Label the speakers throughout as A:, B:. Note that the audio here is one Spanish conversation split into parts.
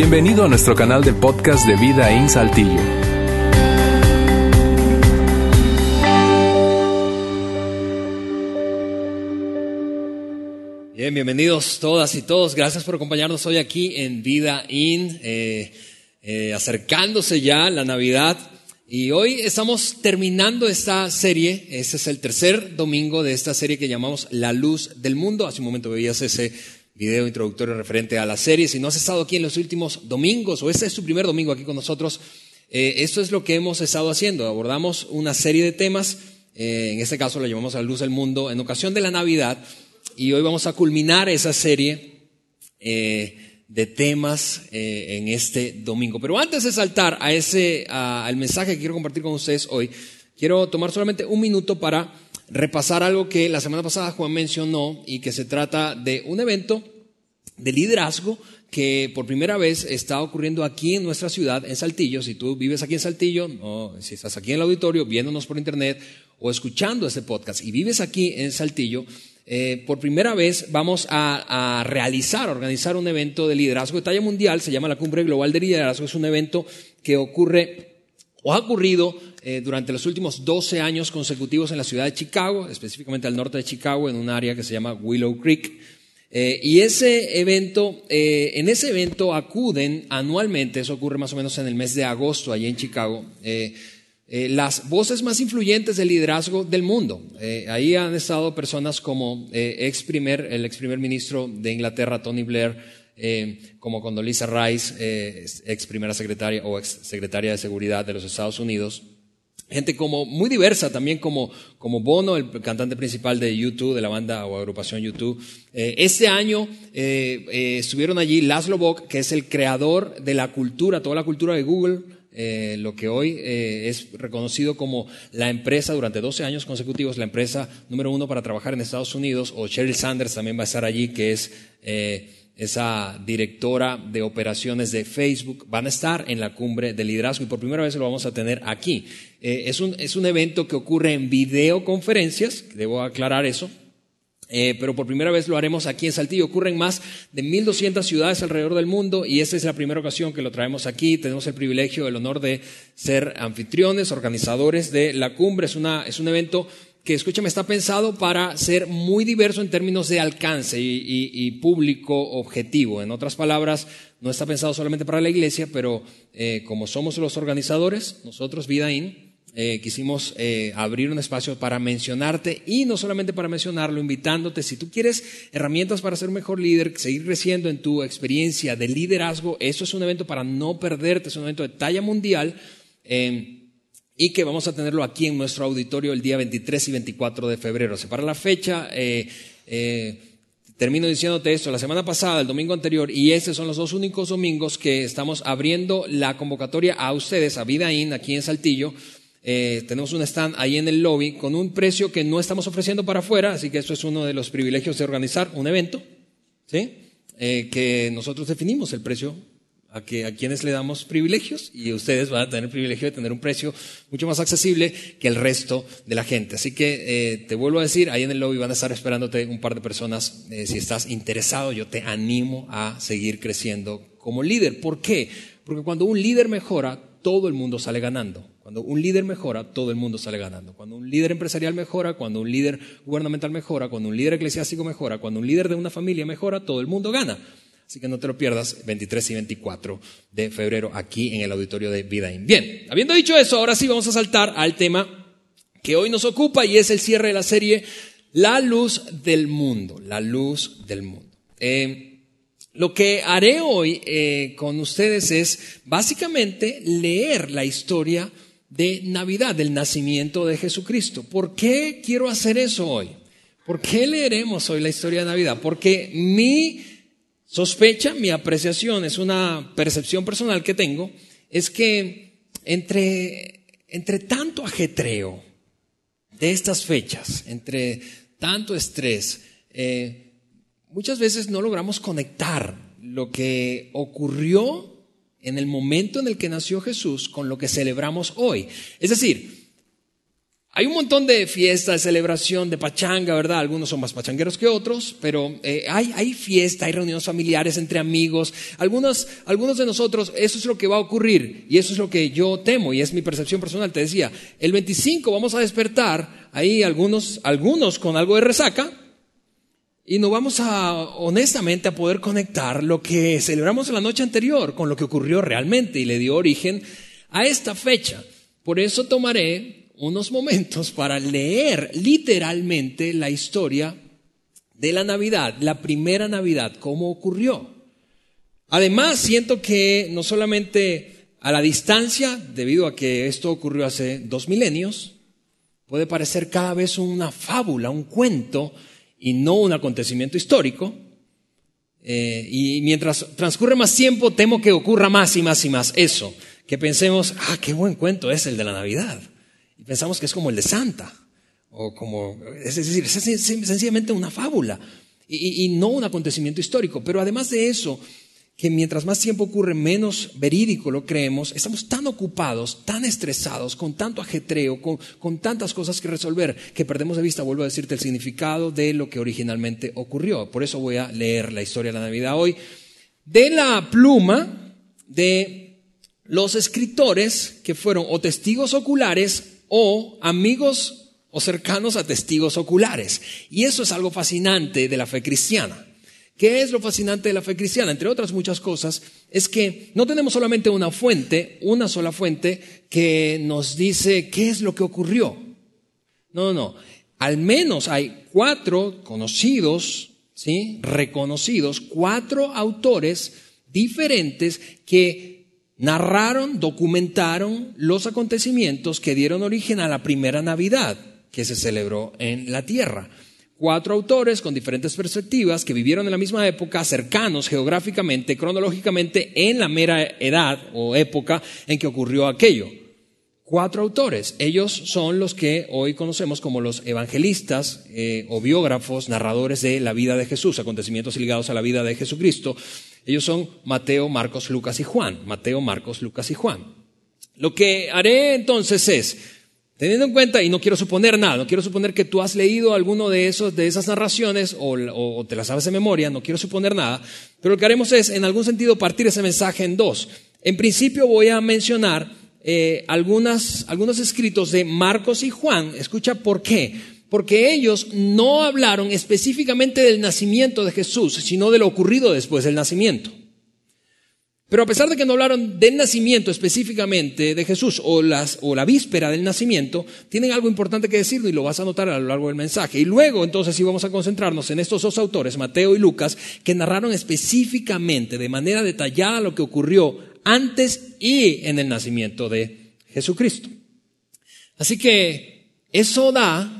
A: Bienvenido a nuestro canal de podcast de Vida en Saltillo.
B: Bien, bienvenidos todas y todos. Gracias por acompañarnos hoy aquí en Vida In, eh, eh, acercándose ya la Navidad. Y hoy estamos terminando esta serie. Este es el tercer domingo de esta serie que llamamos La Luz del Mundo. Hace un momento veías ese video introductorio referente a la serie. Si no has estado aquí en los últimos domingos o este es tu primer domingo aquí con nosotros, eh, esto es lo que hemos estado haciendo. Abordamos una serie de temas, eh, en este caso lo llamamos a la luz del mundo, en ocasión de la Navidad, y hoy vamos a culminar esa serie eh, de temas en este domingo. Pero antes de saltar a ese, al mensaje que quiero compartir con ustedes hoy, quiero tomar solamente un minuto para repasar algo que la semana pasada Juan mencionó y que se trata de un evento de liderazgo que por primera vez está ocurriendo aquí en nuestra ciudad, en Saltillo. Si tú vives aquí en Saltillo, o si estás aquí en el auditorio, viéndonos por internet o escuchando este podcast y vives aquí en Saltillo, eh, por primera vez vamos a, realizar, organizar un evento de liderazgo de talla mundial, se llama la Cumbre Global de Liderazgo, es un evento que ocurre o ha ocurrido eh, durante los últimos 12 años consecutivos en la ciudad de Chicago, específicamente al norte de Chicago, en un área que se llama Willow Creek. Eh, y ese evento, eh, en ese evento acuden anualmente, eso ocurre más o menos en el mes de agosto allí en Chicago, las voces más influyentes del liderazgo del mundo. ahí han estado personas como ex primer, el ex primer ministro de Inglaterra, Tony Blair, como Condoleezza Rice, ex primera secretaria o ex secretaria de Seguridad de los Estados Unidos, gente como muy diversa también como, como Bono, el cantante principal de YouTube, de la banda o agrupación YouTube. Eh, este año eh, eh, estuvieron allí Laszlo Bock, que es el creador de la cultura, toda la cultura de Google, lo que hoy es reconocido como la empresa durante 12 años consecutivos, la empresa número uno para trabajar en Estados Unidos, o Sheryl Sanders también va a estar allí, que es esa directora de operaciones de Facebook, van a estar en la cumbre de liderazgo y por primera vez lo vamos a tener aquí. Eh, es, un, es, un, evento que ocurre en videoconferencias, debo aclarar eso, eh, pero por primera vez lo haremos aquí en Saltillo. Ocurren más de 1.200 ciudades alrededor del mundo y esta es la primera ocasión que lo traemos aquí. Tenemos el privilegio, el honor de ser anfitriones, organizadores de la cumbre. Es, una, es un evento que, escúchame, está pensado para ser muy diverso en términos de alcance y, público objetivo. En otras palabras, no está pensado solamente para la iglesia, pero eh, como somos los organizadores, nosotros, Vidaín, eh, quisimos eh, abrir un espacio para mencionarte y no solamente para mencionarlo, invitándote, si tú quieres herramientas para ser un mejor líder, seguir creciendo en tu experiencia de liderazgo, eso es un evento para no perderte, es un evento de talla mundial y que vamos a tenerlo aquí en nuestro auditorio el día 23 y 24 de febrero. Se para la fecha, eh, eh, termino diciéndote esto, la semana pasada, el domingo anterior, y estos son los dos únicos domingos que estamos abriendo la convocatoria a ustedes, a Vidaín, aquí en Saltillo. Eh, tenemos un stand ahí en el lobby con un precio que no estamos ofreciendo para afuera, así que esto es uno de los privilegios de organizar un evento, ¿sí? que nosotros definimos el precio a, que, a quienes le damos privilegios y ustedes van a tener el privilegio de tener un precio mucho más accesible que el resto de la gente. Así que eh, te vuelvo a decir, ahí en el lobby van a estar esperándote un par de personas. Eh, si estás interesado, yo te animo a seguir creciendo como líder. ¿Por qué? Porque cuando un líder mejora, todo el mundo sale ganando. Cuando un líder mejora, todo el mundo sale ganando. Cuando un líder empresarial mejora, cuando un líder gubernamental mejora, cuando un líder eclesiástico mejora, cuando un líder de una familia mejora, todo el mundo gana. Así que no te lo pierdas, 23 y 24 de febrero aquí en el auditorio de Vidaín. Bien, habiendo dicho eso, ahora sí vamos a saltar al tema que hoy nos ocupa y es el cierre de la serie La luz del mundo, la luz del mundo. Eh, lo que haré hoy eh, con ustedes es básicamente leer la historia de Navidad, del nacimiento de Jesucristo. ¿Por qué quiero hacer eso hoy? ¿Por qué leeremos hoy la historia de Navidad? Porque mi sospecha, mi apreciación, es una percepción personal que tengo, es que entre, entre tanto ajetreo de estas fechas, entre tanto estrés, eh, muchas veces no logramos conectar lo que ocurrió en el momento en el que nació Jesús con lo que celebramos hoy. Es decir, Hay un montón de fiestas, de celebración, de pachanga, ¿verdad? Algunos son más pachangueros que otros, pero eh, hay, hay fiesta, hay reuniones familiares entre amigos. Algunos, algunos de nosotros, eso es lo que va a ocurrir y eso es lo que yo temo y es mi percepción personal. Te decía, el 25 vamos a despertar ahí algunos, algunos con algo de resaca y no vamos a, honestamente, a poder conectar lo que celebramos la noche anterior con lo que ocurrió realmente y le dio origen a esta fecha. Por eso tomaré unos momentos para leer literalmente la historia de la Navidad, la primera Navidad, cómo ocurrió. Además, siento que no solamente a la distancia, debido a que esto ocurrió hace dos milenios, puede parecer cada vez una fábula, un cuento, y no un acontecimiento histórico. Eh, y mientras transcurre más tiempo, temo que ocurra más y más y más eso, que pensemos, ah, qué buen cuento es el de la Navidad pensamos que es como el de Santa, o como, es decir, es sencillamente una fábula y, no un acontecimiento histórico. Pero además de eso, que mientras más tiempo ocurre, menos verídico lo creemos, estamos tan ocupados, tan estresados, con tanto ajetreo, con, con, tantas cosas que resolver, que perdemos de vista, vuelvo a decirte, el significado de lo que originalmente ocurrió. Por eso voy a leer la historia de la Navidad hoy, de la pluma de los escritores que fueron o testigos oculares o amigos o cercanos a testigos oculares. Y eso es algo fascinante de la fe cristiana. ¿Qué es lo fascinante de la fe cristiana? Entre otras muchas cosas, es que no tenemos solamente una fuente, una sola fuente, que nos dice qué es lo que ocurrió. No, no, no. Al menos hay cuatro conocidos, ¿sí? Reconocidos, cuatro autores diferentes que narraron, documentaron los acontecimientos que dieron origen a la primera Navidad que se celebró en la tierra. Cuatro autores con diferentes perspectivas que vivieron en la misma época, cercanos geográficamente, cronológicamente, en la mera edad o época en que ocurrió aquello. Cuatro autores. Ellos son los que hoy conocemos como los evangelistas eh, o biógrafos, narradores de la vida de Jesús, acontecimientos ligados a la vida de Jesucristo. Ellos son Mateo, Marcos, Lucas y Juan. Mateo, Marcos, Lucas y Juan. Lo que haré entonces es, teniendo en cuenta, y no quiero suponer nada, no quiero suponer que tú has leído alguno de, esos, de esas narraciones o, te las sabes de memoria, no quiero suponer nada, pero lo que haremos es, en algún sentido, partir ese mensaje en dos. En principio voy a mencionar eh, algunas, algunos escritos de Marcos y Juan. Escucha por qué porque ellos no hablaron específicamente del nacimiento de Jesús, sino de lo ocurrido después del nacimiento. Pero a pesar de que no hablaron del nacimiento específicamente de Jesús o, o la víspera del nacimiento, tienen algo importante que decir y lo vas a notar a lo largo del mensaje. Y luego entonces sí vamos a concentrarnos en estos dos autores, Mateo y Lucas, que narraron específicamente, de manera detallada, lo que ocurrió antes y en el nacimiento de Jesucristo. Así que eso da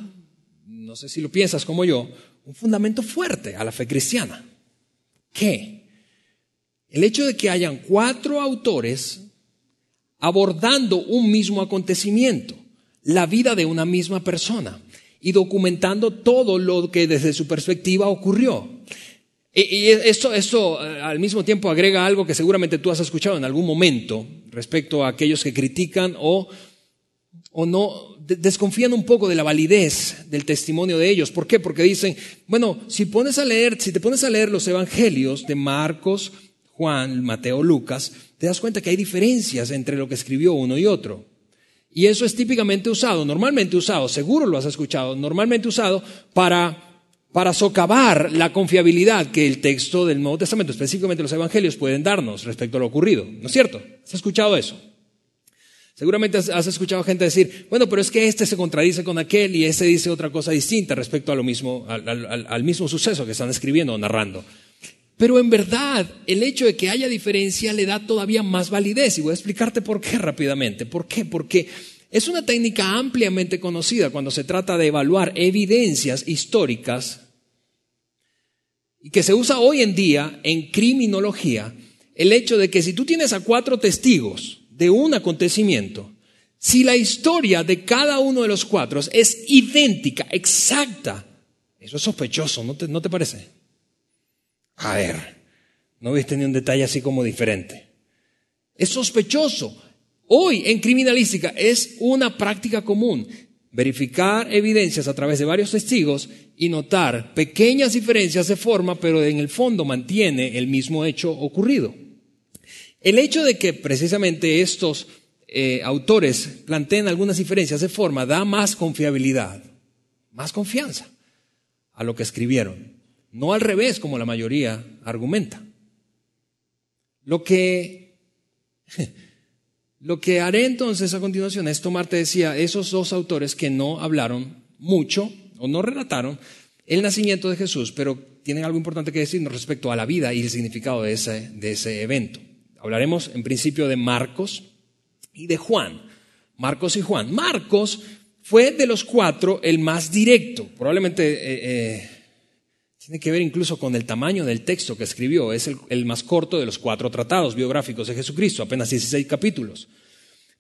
B: no sé si lo piensas como yo, un fundamento fuerte a la fe cristiana. ¿Qué? El hecho de que hayan cuatro autores abordando un mismo acontecimiento, la vida de una misma persona y documentando todo lo que desde su perspectiva ocurrió. Y esto, esto eh, al mismo tiempo agrega algo que seguramente tú has escuchado en algún momento respecto a aquellos que critican o, o no desconfían un poco de la validez del testimonio de ellos. ¿Por qué? Porque dicen, bueno, si pones a leer, si te pones a leer los evangelios de Marcos, Juan, Mateo, Lucas, te das cuenta que hay diferencias entre lo que escribió uno y otro. Y eso es típicamente usado, normalmente usado, seguro lo has escuchado, normalmente usado para, para socavar la confiabilidad que el texto del Nuevo Testamento, específicamente los evangelios, pueden darnos respecto a lo ocurrido. ¿No es cierto? ¿Has escuchado eso? Seguramente has, escuchado gente decir, bueno, pero es que este se contradice con aquel y ese dice otra cosa distinta respecto a lo mismo, al, al mismo suceso que están escribiendo o narrando. Pero en verdad, el hecho de que haya diferencia le da todavía más validez y voy a explicarte por qué rápidamente. ¿Por qué? Porque es una técnica ampliamente conocida cuando se trata de evaluar evidencias históricas y que se usa hoy en día en criminología, el hecho de que si tú tienes a cuatro testigos, de un acontecimiento, si la historia de cada uno de los cuatro es idéntica, exacta, eso es sospechoso, ¿no te, ¿no te parece? A ver, no viste ni un detalle así como diferente. Es sospechoso. Hoy en criminalística es una práctica común. verificar evidencias a través de varios testigos y notar pequeñas diferencias de forma, pero en el fondo mantiene el mismo hecho ocurrido. El hecho de que precisamente estos eh, autores planteen algunas diferencias de forma da más confiabilidad, más confianza a lo que escribieron, no al revés como la mayoría argumenta. Lo que, lo que haré entonces a continuación es tomarte, decía, esos dos autores que no hablaron mucho o no relataron el nacimiento de Jesús, pero tienen algo importante que decirnos respecto a la vida y el significado de ese, de ese evento. Hablaremos en principio de Marcos y de Juan. Marcos y Juan. Marcos fue de los cuatro el más directo. Probablemente eh, eh, tiene que ver incluso con el tamaño del texto que escribió. Es el, más corto de los cuatro tratados biográficos de Jesucristo, apenas 16 capítulos.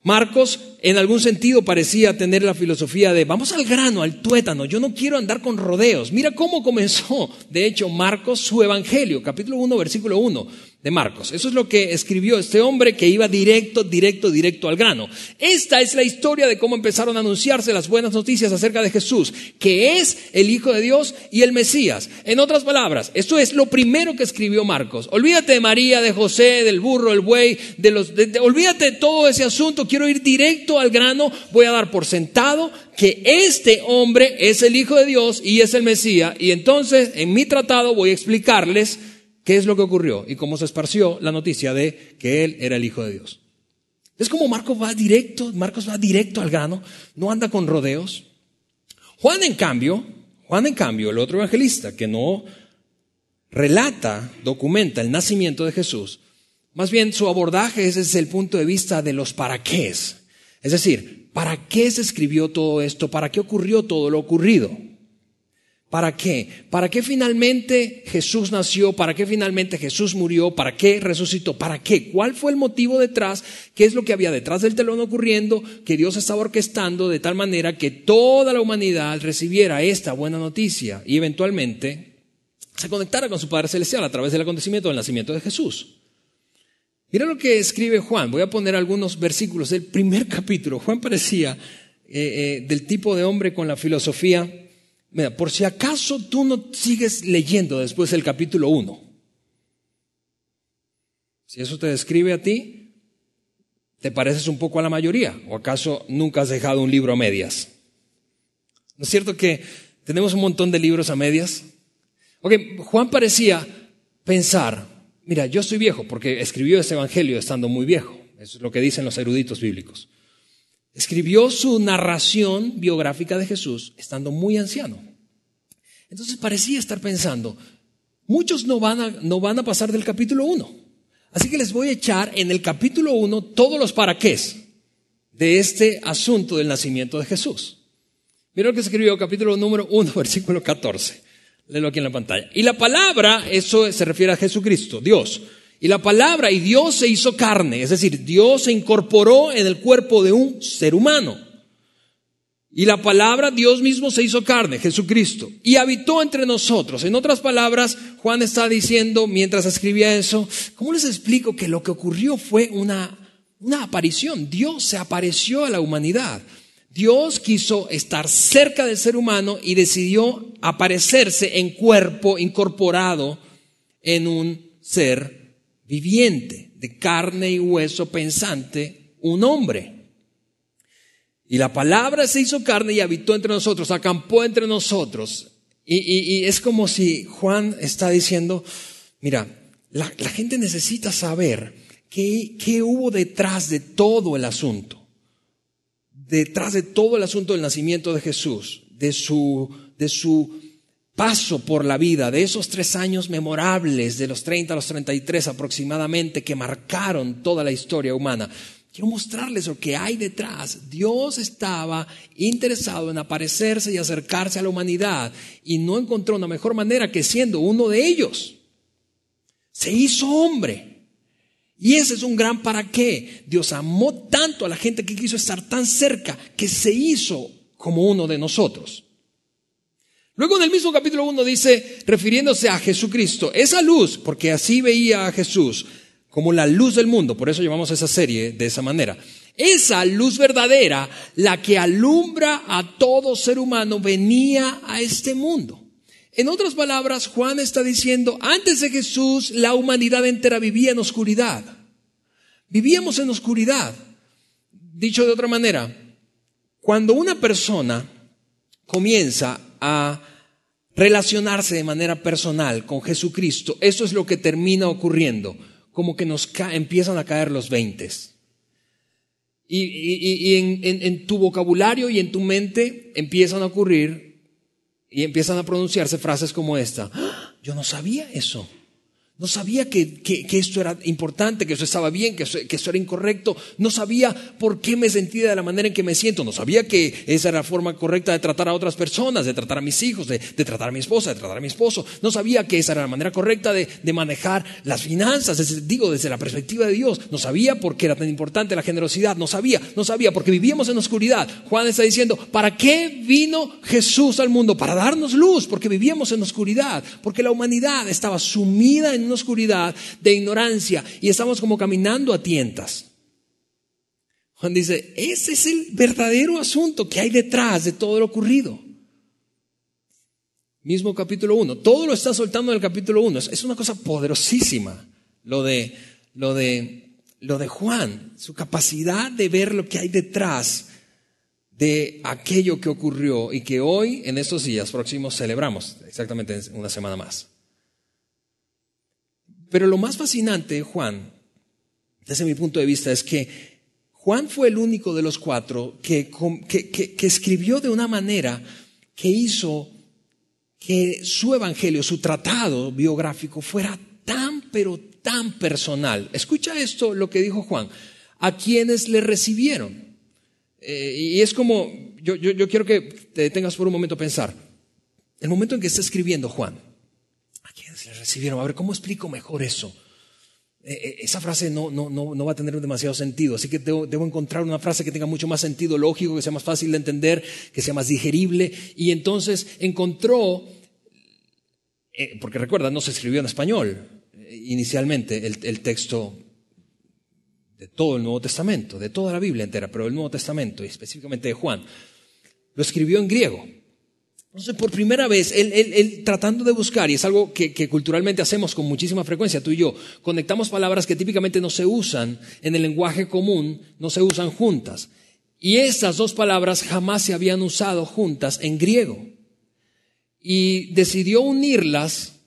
B: Marcos, en algún sentido, parecía tener la filosofía de vamos al grano, al tuétano, yo no quiero andar con rodeos. Mira cómo comenzó, de hecho, Marcos su evangelio, capítulo 1, versículo 1 de Marcos. Eso es lo que escribió este hombre que iba directo, directo, directo al grano. Esta es la historia de cómo empezaron a anunciarse las buenas noticias acerca de Jesús, que es el Hijo de Dios y el Mesías. En otras palabras, esto es lo primero que escribió Marcos. Olvídate de María, de José, del burro, el buey, de los, olvídate de todo ese asunto. Quiero ir directo al grano. Voy a dar por sentado que este hombre es el Hijo de Dios y es el Mesías. Y entonces, en mi tratado voy a explicarles qué es lo que ocurrió y cómo se esparció la noticia de que él era el Hijo de Dios. Es como Marcos va directo, Marcos va directo al grano, no anda con rodeos. Juan, en cambio, Juan, en cambio, el otro evangelista que no relata, documenta el nacimiento de Jesús, más bien su abordaje es desde el punto de vista de los para qué. Es decir, ¿para qué se escribió todo esto? ¿Para qué ocurrió todo lo ocurrido? ¿Para qué? ¿Para qué finalmente Jesús nació? ¿Para qué finalmente Jesús murió? ¿Para qué resucitó? ¿Para qué? ¿Cuál fue el motivo detrás? ¿Qué es lo que había detrás del telón ocurriendo? Que Dios estaba orquestando de tal manera que toda la humanidad recibiera esta buena noticia y eventualmente se conectara con su Padre Celestial a través del acontecimiento del nacimiento de Jesús. Mira lo que escribe Juan. Voy a poner algunos versículos del primer capítulo. Juan parecía eh, eh, del tipo de hombre con la filosofía Mira, por si acaso tú no sigues leyendo después del capítulo 1. Si eso te describe a ti, te pareces un poco a la mayoría. ¿O acaso nunca has dejado un libro a medias? ¿No es cierto que tenemos un montón de libros a medias? Ok, Juan parecía pensar, mira, yo soy viejo porque escribió este evangelio estando muy viejo. Eso es lo que dicen los eruditos bíblicos escribió su narración biográfica de Jesús estando muy anciano. Entonces parecía estar pensando, muchos no van a, no van a pasar del capítulo 1. Así que les voy a echar en el capítulo 1 todos los para qué de este asunto del nacimiento de Jesús. Mira lo que escribió capítulo número 1, versículo 14. Léelo aquí en la pantalla. Y la palabra, eso se refiere a Jesucristo, Dios y la palabra, y Dios se hizo carne, es decir, Dios se incorporó en el cuerpo de un ser humano. Y la palabra, Dios mismo se hizo carne, Jesucristo, y habitó entre nosotros. En otras palabras, Juan está diciendo, mientras escribía eso, ¿cómo les explico que lo que ocurrió fue una, una aparición? Dios se apareció a la humanidad. Dios quiso estar cerca del ser humano y decidió aparecerse en cuerpo incorporado en un ser viviente, de carne y hueso pensante, un hombre. Y la palabra se hizo carne y habitó entre nosotros, acampó entre nosotros. Y, es como si Juan está diciendo, mira, la, gente necesita saber qué, qué hubo detrás de todo el asunto, detrás de todo el asunto del nacimiento de Jesús, de su, de su paso por la vida, de esos tres años memorables, de los 30 a los 33 aproximadamente, que marcaron toda la historia humana. Quiero mostrarles lo que hay detrás. Dios estaba interesado en aparecerse y acercarse a la humanidad y no encontró una mejor manera que siendo uno de ellos. Se hizo hombre. Y ese es un gran para qué. Dios amó tanto a la gente que quiso estar tan cerca que se hizo como uno de nosotros. Luego en el mismo capítulo 1 dice, refiriéndose a Jesucristo, esa luz, porque así veía a Jesús como la luz del mundo, por eso llamamos esa serie de esa manera, Esa luz verdadera, la que alumbra a todo ser humano, venía a este mundo. En otras palabras, Juan está diciendo, antes de Jesús, la humanidad entera vivía en oscuridad. Vivíamos en oscuridad. Dicho de otra manera, cuando una persona comienza a relacionarse de manera personal con Jesucristo, eso es lo que termina ocurriendo, como que nos empiezan a caer los veintes. Y, en tu vocabulario y en tu mente empiezan a ocurrir y empiezan a pronunciarse frases como esta. ¡Ah! Yo no sabía eso. No sabía que, esto era importante, que eso estaba bien, que eso, que era incorrecto. No sabía por qué me sentía de la manera en que me siento. No sabía que esa era la forma correcta de tratar a otras personas, de tratar a mis hijos, de, tratar a mi esposa, de tratar a mi esposo. No sabía que esa era la manera correcta de, manejar las finanzas, digo, desde la perspectiva de Dios. No sabía por qué era tan importante la generosidad. No sabía, no sabía, porque vivíamos en oscuridad. Juan está diciendo, ¿para qué vino Jesús al mundo? Para darnos luz, porque vivíamos en oscuridad, porque la humanidad estaba sumida en una oscuridad de ignorancia y estamos como caminando a tientas. Juan dice, ese es el verdadero asunto que hay detrás de todo lo ocurrido. Mismo capítulo 1. Todo lo está soltando en el capítulo 1. Es una cosa poderosísima lo de, lo de, lo de Juan, su capacidad de ver lo que hay detrás de aquello que ocurrió y que hoy, en estos días próximos, celebramos, exactamente una semana más. Pero lo más fascinante, Juan, desde mi punto de vista, es que Juan fue el único de los cuatro que, escribió de una manera que hizo que su evangelio, su tratado biográfico fuera tan, pero tan personal. Escucha esto, lo que dijo Juan, a quienes le recibieron. Eh, y es como, yo, yo, quiero que te detengas por un momento a pensar, el momento en que está escribiendo Juan, recibieron. A ver, ¿cómo explico mejor eso? Eh, eh, esa frase no, no, no, va a tener demasiado sentido, así que debo, encontrar una frase que tenga mucho más sentido lógico, que sea más fácil de entender, que sea más digerible. Y entonces encontró, eh, porque recuerda, no se escribió en español inicialmente el, el texto de todo el Nuevo Testamento, de toda la Biblia entera, pero el Nuevo Testamento y específicamente de Juan, lo escribió en griego. Entonces, por primera vez, él, tratando de buscar, y es algo que, que, culturalmente hacemos con muchísima frecuencia, tú y yo, conectamos palabras que típicamente no se usan en el lenguaje común, no se usan juntas. Y estas dos palabras jamás se habían usado juntas en griego. Y decidió unirlas,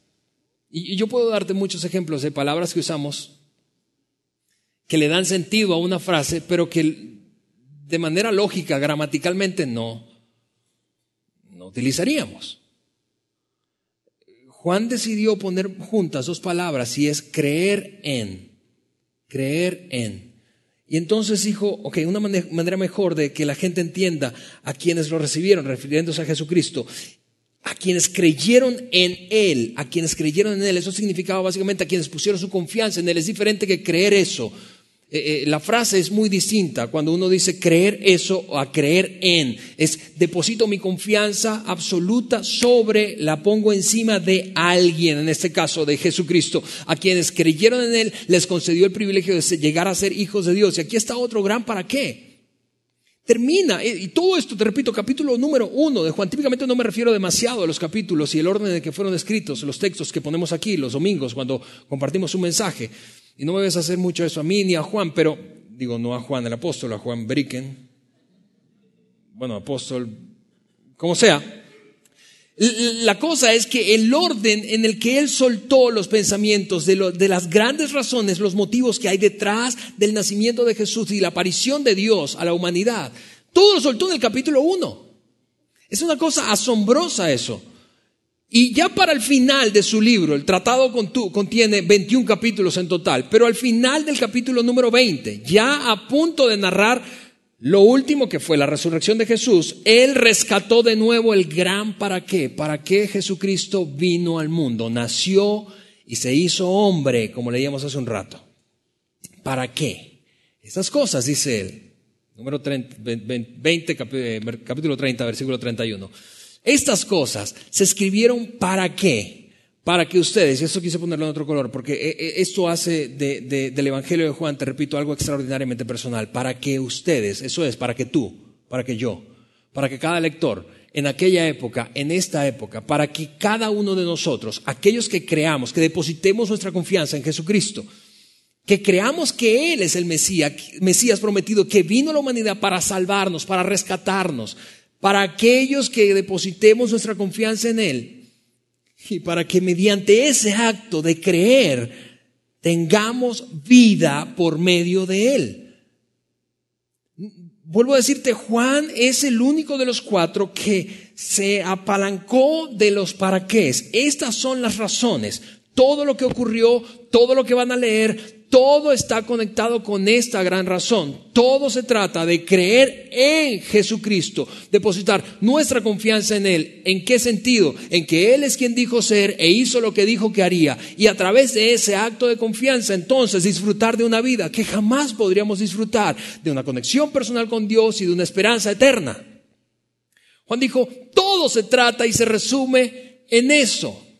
B: y yo puedo darte muchos ejemplos de palabras que usamos que le dan sentido a una frase, pero que de manera lógica, gramaticalmente no utilizaríamos. Juan decidió poner juntas dos palabras y es creer en, creer en. Y entonces dijo, ok, una manera mejor de que la gente entienda a quienes lo recibieron, refiriéndose a Jesucristo, a quienes creyeron en Él, a quienes creyeron en Él, eso significaba básicamente a quienes pusieron su confianza en Él. Es diferente que creer eso. Eh, eh, la frase es muy distinta cuando uno dice creer eso a creer en. Es deposito mi confianza absoluta sobre, la pongo encima de alguien, en este caso de Jesucristo. A quienes creyeron en Él les concedió el privilegio de llegar a ser hijos de Dios. Y aquí está otro gran para qué. Termina, eh, y todo esto, te repito, capítulo número uno de Juan. Típicamente no me refiero demasiado a los capítulos y el orden en que fueron escritos, los textos que ponemos aquí los domingos cuando compartimos un mensaje. Y no me ves hacer mucho eso a mí ni a Juan, pero digo, no a Juan el apóstol, a Juan Bricken. Bueno, apóstol, como sea. La cosa es que el orden en el que él soltó los pensamientos de, de, las grandes razones, los motivos que hay detrás del nacimiento de Jesús y la aparición de Dios a la humanidad, todo lo soltó en el capítulo 1. Es una cosa asombrosa eso. Y ya para el final de su libro, el tratado contiene 21 capítulos en total, pero al final del capítulo número 20, ya a punto de narrar lo último que fue la resurrección de Jesús, él rescató de nuevo el gran para qué, para qué Jesucristo vino al mundo, nació y se hizo hombre, como leíamos hace un rato. ¿Para qué? Estas cosas, dice él, número 20, capítulo 30, versículo 31 estas cosas se escribieron para qué? para que ustedes, y esto quise ponerlo en otro color, porque eh, eh, esto hace del Evangelio de Juan, te repito, algo extraordinariamente personal, para que ustedes, eso es, para que tú, para que yo, para que cada lector, en aquella época, en esta época, para que cada uno de nosotros, aquellos que creamos, que depositemos nuestra confianza en Jesucristo, que creamos que Él es el Mesías, Mesías prometido, que vino a la humanidad para salvarnos, para rescatarnos, para aquellos que depositemos nuestra confianza en Él y para que mediante ese acto de creer tengamos vida por medio de Él. Vuelvo a decirte, Juan es el único de los cuatro que se apalancó de los para qué. Estas son las razones. Todo lo que ocurrió, todo lo que van a leer, todo está conectado con esta gran razón. Todo se trata de creer en Jesucristo, depositar nuestra confianza en Él. ¿En qué sentido? En que Él es quien dijo ser e hizo lo que dijo que haría. Y a través de ese acto de confianza, entonces, disfrutar de una vida que jamás podríamos disfrutar, de una conexión personal con Dios y de una esperanza eterna. Juan dijo, todo se trata y se resume en eso.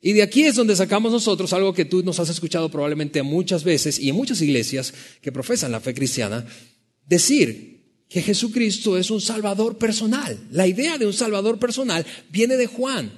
B: Y de aquí es donde sacamos nosotros algo que tú nos has escuchado probablemente muchas veces y en muchas iglesias que profesan la fe cristiana, decir que Jesucristo es un salvador personal. La idea de un salvador personal viene de Juan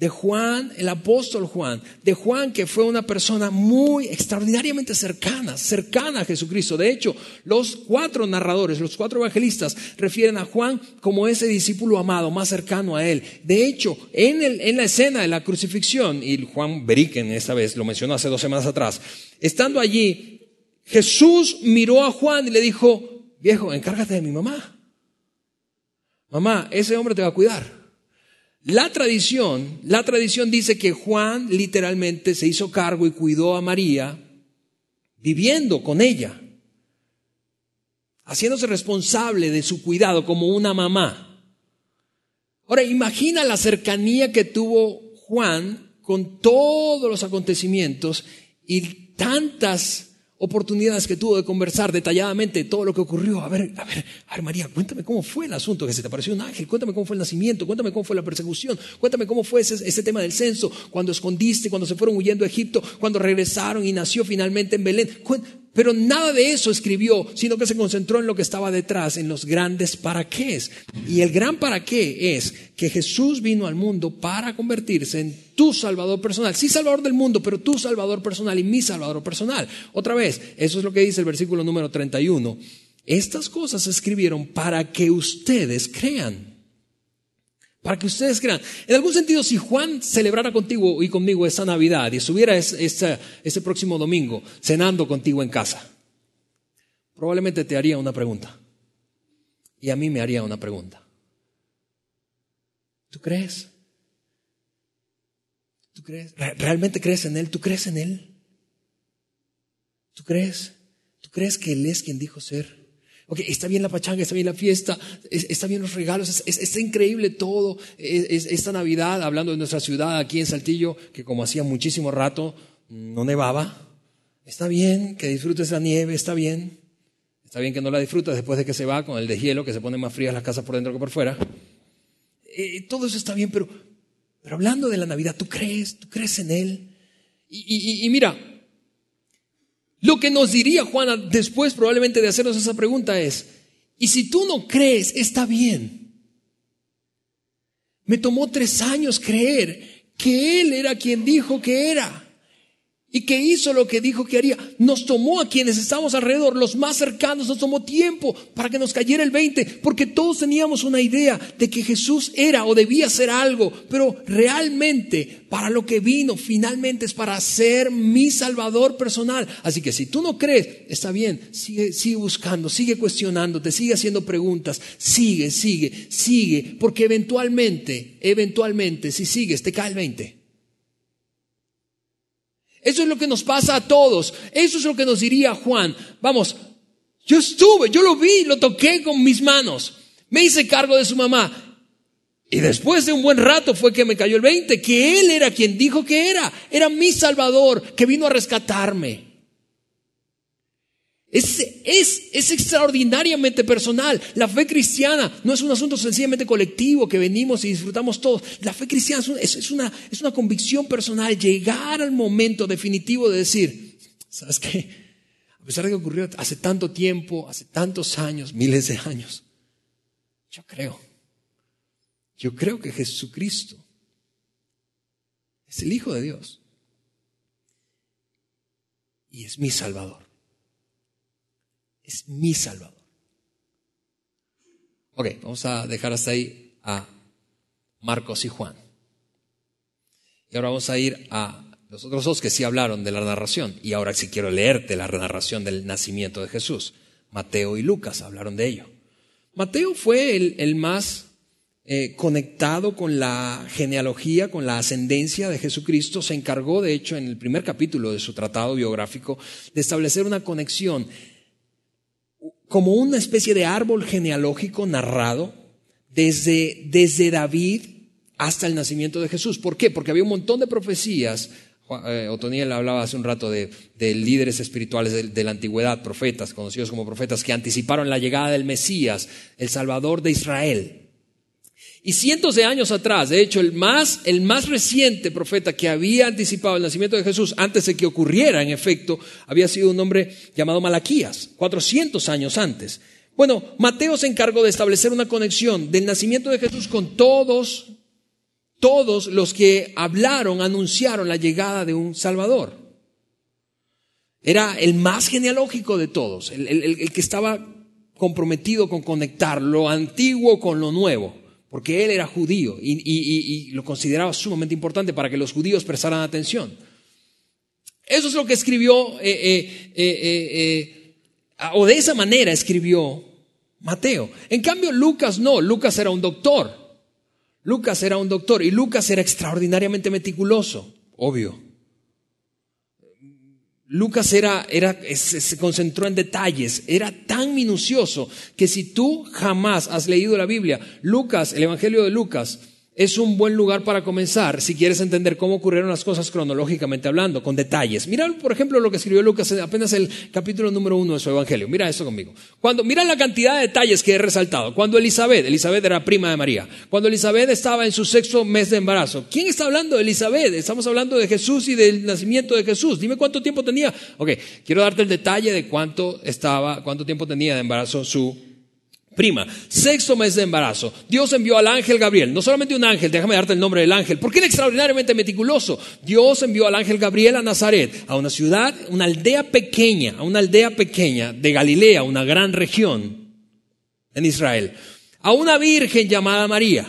B: de Juan, el apóstol Juan, de Juan que fue una persona muy extraordinariamente cercana, cercana a Jesucristo. De hecho, los cuatro narradores, los cuatro evangelistas refieren a Juan como ese discípulo amado, más cercano a él. De hecho, en, el, en la escena de la crucifixión, y Juan Beriken esta vez lo mencionó hace dos semanas atrás, estando allí, Jesús miró a Juan y le dijo, viejo, encárgate de mi mamá. Mamá, ese hombre te va a cuidar. La tradición, la tradición dice que Juan literalmente se hizo cargo y cuidó a María viviendo con ella, haciéndose responsable de su cuidado como una mamá. Ahora, imagina la cercanía que tuvo Juan con todos los acontecimientos y tantas oportunidades que tuvo de conversar detalladamente todo lo que ocurrió. A ver, a ver, a ver, María, cuéntame cómo fue el asunto, que se te apareció un ángel, cuéntame cómo fue el nacimiento, cuéntame cómo fue la persecución, cuéntame cómo fue ese, ese tema del censo, cuando escondiste, cuando se fueron huyendo a Egipto, cuando regresaron y nació finalmente en Belén. Pero nada de eso escribió, sino que se concentró en lo que estaba detrás, en los grandes para qué. Y el gran para qué es que Jesús vino al mundo para convertirse en tu Salvador personal. Sí, Salvador del mundo, pero tu Salvador personal y mi Salvador personal. Otra vez, eso es lo que dice el versículo número 31. Estas cosas se escribieron para que ustedes crean. Para que ustedes crean. En algún sentido, si Juan celebrara contigo y conmigo esa Navidad y estuviera ese, ese próximo domingo cenando contigo en casa, probablemente te haría una pregunta. Y a mí me haría una pregunta. ¿Tú crees? ¿Tú crees? ¿Realmente crees en Él? ¿Tú crees en Él? ¿Tú crees? ¿Tú crees que Él es quien dijo ser? Ok, está bien la pachanga, está bien la fiesta, está bien los regalos, está increíble todo. esta Navidad, hablando de nuestra ciudad aquí en Saltillo, que como hacía muchísimo rato no nevaba, está bien que disfrutes la nieve, está bien. Está bien que no la disfrutes después de que se va con el de hielo, que se pone más frías las casas por dentro que por fuera. Eh, todo eso está bien, pero, pero hablando de la Navidad, ¿tú crees? ¿Tú crees en Él? y mira, lo que nos diría Juana después probablemente de hacernos esa pregunta es, y si tú no crees, está bien. Me tomó tres años creer que Él era quien dijo que era y que hizo lo que dijo que haría. Nos tomó a quienes estábamos alrededor, los más cercanos, nos tomó tiempo para que nos cayera el 20, porque todos teníamos una idea de que Jesús era o debía ser algo, pero realmente para lo que vino finalmente es para ser mi Salvador personal. Así que si tú no crees, está bien, sigue, sigue buscando, sigue cuestionándote, sigue haciendo preguntas, sigue, sigue, sigue, porque eventualmente, eventualmente, si sigues, te cae el 20. Eso es lo que nos pasa a todos. Eso es lo que nos diría Juan. Vamos, yo estuve, yo lo vi, lo toqué con mis manos. Me hice cargo de su mamá. Y después de un buen rato fue que me cayó el 20, que Él era quien dijo que era. Era mi Salvador, que vino a rescatarme. Es, es, es, extraordinariamente personal. La fe cristiana no es un asunto sencillamente colectivo que venimos y disfrutamos todos. La fe cristiana es, una, es una convicción personal. Llegar al momento definitivo de decir, ¿sabes qué? A pesar de que ocurrió hace tanto tiempo, hace tantos años, miles de años, yo creo, yo creo que Jesucristo es el Hijo de Dios y es mi Salvador es mi Salvador. Ok, vamos a dejar hasta ahí a Marcos y Juan. Y ahora vamos a ir a los otros dos que sí hablaron de la narración. Y ahora sí quiero leerte la narración del nacimiento de Jesús. Mateo y Lucas hablaron de ello. Mateo fue el, más eh, conectado con la genealogía, con la ascendencia de Jesucristo. Se encargó, de hecho, en el primer capítulo de su tratado biográfico, de establecer una conexión como una especie de árbol genealógico narrado desde, desde David hasta el nacimiento de Jesús. ¿Por qué? Porque había un montón de profecías. Eh, Otoniel hablaba hace un rato de, líderes espirituales de, de, la antigüedad, profetas, conocidos como profetas, que anticiparon la llegada del Mesías, el Salvador de Israel. Y cientos de años atrás, de hecho, el más, el más reciente profeta que había anticipado el nacimiento de Jesús antes de que ocurriera, en efecto, había sido un hombre llamado Malaquías, 400 años antes. Bueno, Mateo se encargó de establecer una conexión del nacimiento de Jesús con todos, todos los que hablaron, anunciaron la llegada de un Salvador. Era el más genealógico de todos, el, el que estaba comprometido con conectar lo antiguo con lo nuevo porque él era judío y, lo consideraba sumamente importante para que los judíos prestaran atención. Eso es lo que escribió, eh, eh, eh, o de esa manera escribió Mateo. En cambio, Lucas no, Lucas era un doctor. Lucas era un doctor y Lucas era extraordinariamente meticuloso, obvio. Lucas era, era, se concentró en detalles, era tan minucioso que si tú jamás has leído la Biblia, Lucas, el Evangelio de Lucas, es un buen lugar para comenzar si quieres entender cómo ocurrieron las cosas cronológicamente hablando, con detalles. Mira, por ejemplo, lo que escribió Lucas apenas el capítulo número uno de su Evangelio. Mira esto conmigo. Cuando, mira la cantidad de detalles que he resaltado. Cuando Elizabeth, Elizabeth era prima de María, cuando Elizabeth estaba en su sexto mes de embarazo. ¿Quién está hablando de Elizabeth? Estamos hablando de Jesús y del nacimiento de Jesús. Dime cuánto tiempo tenía. Ok, quiero darte el detalle de cuánto estaba, cuánto tiempo tenía de embarazo su prima. Sexto mes de embarazo. Dios envió al ángel Gabriel. No solamente un ángel, déjame darte el nombre del ángel. Porque era extraordinariamente meticuloso. Dios envió al ángel Gabriel a Nazaret, a una ciudad, una aldea pequeña, a una aldea pequeña de Galilea, una gran región en Israel. A una virgen llamada María.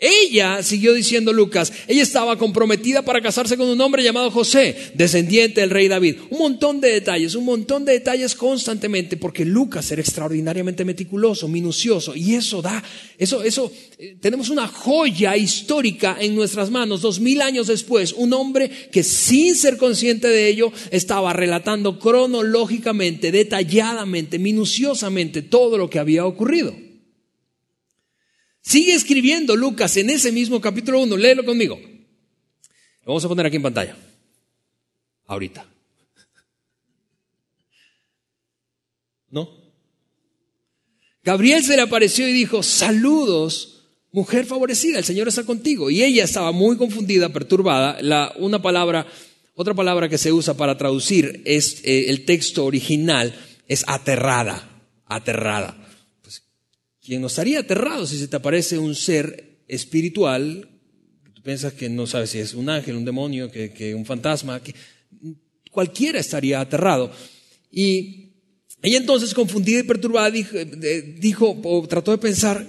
B: Ella, siguió diciendo Lucas, ella estaba comprometida para casarse con un hombre llamado José, descendiente del rey David. Un montón de detalles, un montón de detalles constantemente, porque Lucas era extraordinariamente meticuloso, minucioso, y eso da, eso, eso, eh, tenemos una joya histórica en nuestras manos, dos mil años después, un hombre que sin ser consciente de ello estaba relatando cronológicamente, detalladamente, minuciosamente todo lo que había ocurrido. Sigue escribiendo Lucas en ese mismo capítulo 1, léelo conmigo. Lo vamos a poner aquí en pantalla. Ahorita. ¿No? Gabriel se le apareció y dijo, saludos, mujer favorecida, el Señor está contigo. Y ella estaba muy confundida, perturbada. La, una palabra, otra palabra que se usa para traducir es eh, el texto original es aterrada, aterrada quien no estaría aterrado si se te aparece un ser espiritual, que tú piensas que no sabes si es un ángel, un demonio, que, un fantasma, que cualquiera estaría aterrado. Y ella entonces, confundida y perturbada, dijo, dijo o trató de pensar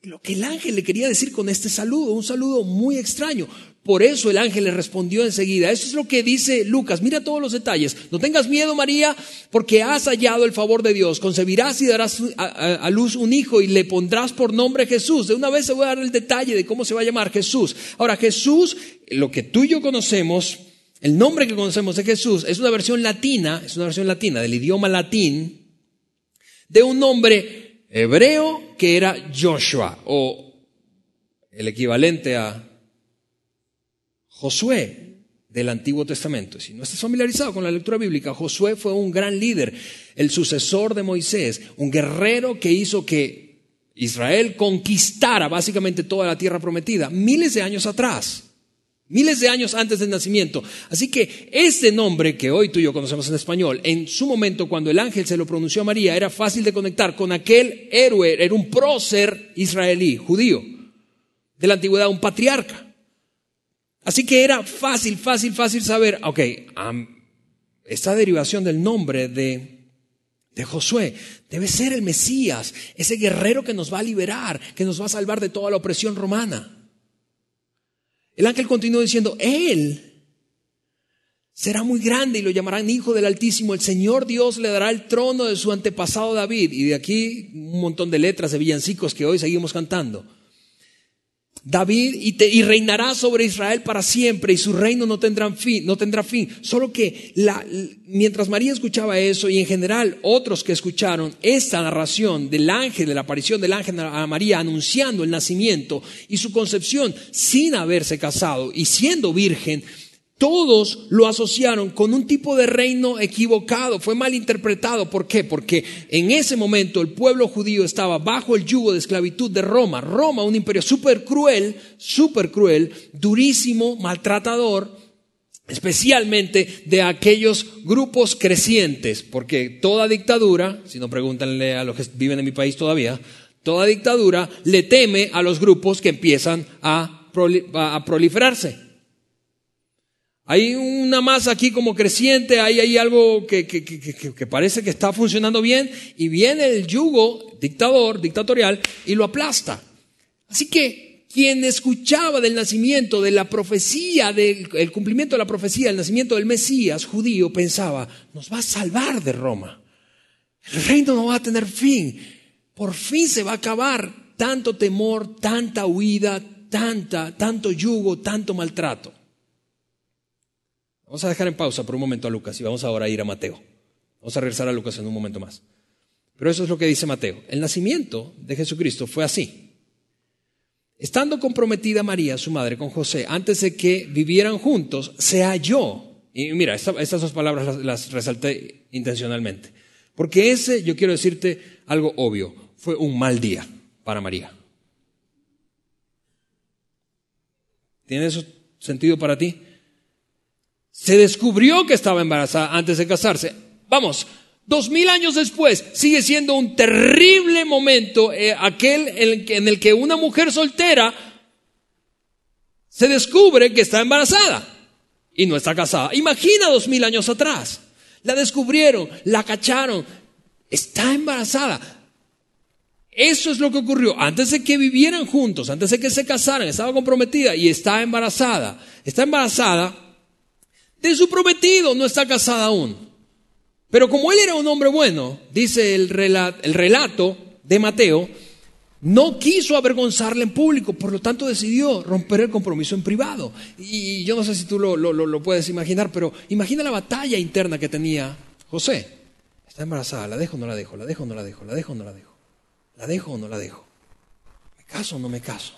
B: lo que el ángel le quería decir con este saludo, un saludo muy extraño. Por eso el ángel le respondió enseguida. Eso es lo que dice Lucas. Mira todos los detalles. No tengas miedo, María, porque has hallado el favor de Dios. Concebirás y darás a, luz un hijo y le pondrás por nombre Jesús. De una vez se voy a dar el detalle de cómo se va a llamar Jesús. Ahora, Jesús, lo que tú y yo conocemos, el nombre que conocemos de Jesús, es una versión latina, es una versión latina del idioma latín, de un nombre hebreo que era Joshua, o el equivalente a Josué, del Antiguo Testamento. Si no estás familiarizado con la lectura bíblica, Josué fue un gran líder, el sucesor de Moisés, un guerrero que hizo que Israel conquistara básicamente toda la tierra prometida miles de años atrás, miles de años antes del nacimiento. Así que este nombre que hoy tú y yo conocemos en español, en su momento cuando el ángel se lo pronunció a María, era fácil de conectar con aquel héroe, era un prócer israelí, judío, de la antigüedad, un patriarca. Así que era fácil, fácil, fácil saber, ok, esta derivación del nombre de, de Josué debe ser el Mesías, ese guerrero que nos va a liberar, que nos va a salvar de toda la opresión romana. El ángel continuó diciendo, Él será muy grande y lo llamarán Hijo del Altísimo. El Señor Dios le dará el trono de su antepasado David. Y de aquí un montón de letras de villancicos que hoy seguimos cantando. David y, reinará sobre Israel para siempre y su reino no tendrá fin, no tendrá fin. Solo que mientras María escuchaba eso y en general otros que escucharon esta narración del ángel, de la aparición del ángel a María anunciando el nacimiento y su concepción sin haberse casado y siendo virgen, todos lo asociaron con un tipo de reino equivocado, fue mal interpretado. ¿Por qué? Porque en ese momento el pueblo judío estaba bajo el yugo de esclavitud de Roma. Roma, un imperio súper cruel, súper cruel, durísimo, maltratador, especialmente de aquellos grupos crecientes, porque toda dictadura, si no pregúntanle a los que viven en mi país todavía, toda dictadura le teme a los grupos que empiezan a, proliferarse. Hay una masa aquí como creciente, hay, algo que, que, parece que está funcionando bien y viene el yugo dictador, dictatorial y lo aplasta. Así que quien escuchaba del nacimiento, de la profecía, del cumplimiento de la profecía, del nacimiento del Mesías judío, pensaba, nos va a salvar de Roma. El reino no va a tener fin. Por fin se va a acabar tanto temor, tanta huida, tanta, tanto yugo, tanto maltrato. Vamos a dejar en pausa por un momento a Lucas y vamos ahora a ir a Mateo. Vamos a regresar a Lucas en un momento más. Pero eso es lo que dice Mateo. El nacimiento de Jesucristo fue así. Estando comprometida María, su madre, con José, antes de que vivieran juntos, se halló. Y mira, estas dos palabras las, resalté intencionalmente. Porque ese, yo quiero decirte algo obvio, fue un mal día para María. ¿Tiene eso sentido para ti? Se descubrió que estaba embarazada antes de casarse. Vamos, dos mil años después sigue siendo un terrible momento eh, aquel en el que una mujer soltera se descubre que está embarazada y no está casada. Imagina dos mil años atrás. La descubrieron, la cacharon, está embarazada. Eso es lo que ocurrió. Antes de que vivieran juntos, antes de que se casaran, estaba comprometida y está embarazada. Está embarazada de su prometido, no está casada aún. Pero como él era un hombre bueno, dice el relato, de Mateo, no quiso avergonzarle en público, por lo tanto decidió romper el compromiso en privado. Y yo no sé si tú lo, lo, puedes imaginar, pero imagina la batalla interna que tenía José. Está embarazada, la dejo o no la dejo, la dejo o no la dejo, la dejo o no la dejo, la dejo o no la dejo. ¿Me caso o no me caso?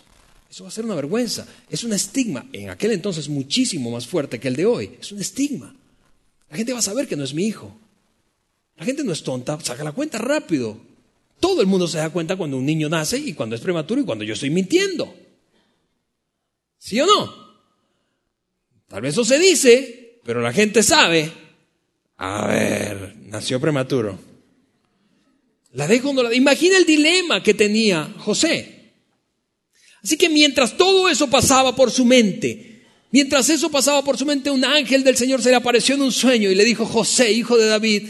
B: Eso va a ser una vergüenza. Es un estigma. En aquel entonces muchísimo más fuerte que el de hoy. Es un estigma. La gente va a saber que no es mi hijo. La gente no es tonta, saca la cuenta rápido. Todo el mundo se da cuenta cuando un niño nace y cuando es prematuro y cuando yo estoy mintiendo. ¿Sí o no? Tal vez eso se dice, pero la gente sabe. A ver, nació prematuro. La dejo no la Imagina el dilema que tenía José. Así que mientras todo eso pasaba por su mente, mientras eso pasaba por su mente, un ángel del Señor se le apareció en un sueño y le dijo, José, hijo de David,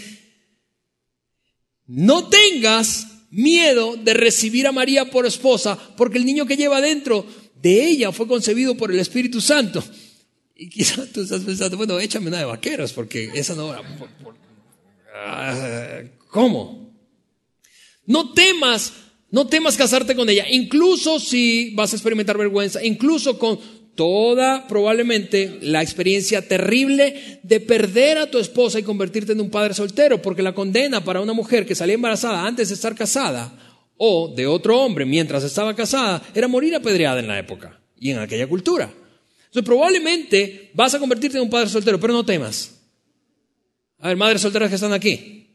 B: no tengas miedo de recibir a María por esposa, porque el niño que lleva dentro de ella fue concebido por el Espíritu Santo. Y quizás tú estás pensando, bueno, échame una de vaqueros, porque esa no... Ah, ¿Cómo? No temas no temas casarte con ella, incluso si vas a experimentar vergüenza, incluso con toda probablemente la experiencia terrible de perder a tu esposa y convertirte en un padre soltero, porque la condena para una mujer que salía embarazada antes de estar casada o de otro hombre mientras estaba casada era morir apedreada en la época y en aquella cultura. Entonces, probablemente vas a convertirte en un padre soltero, pero no temas. A ver, madres solteras que están aquí.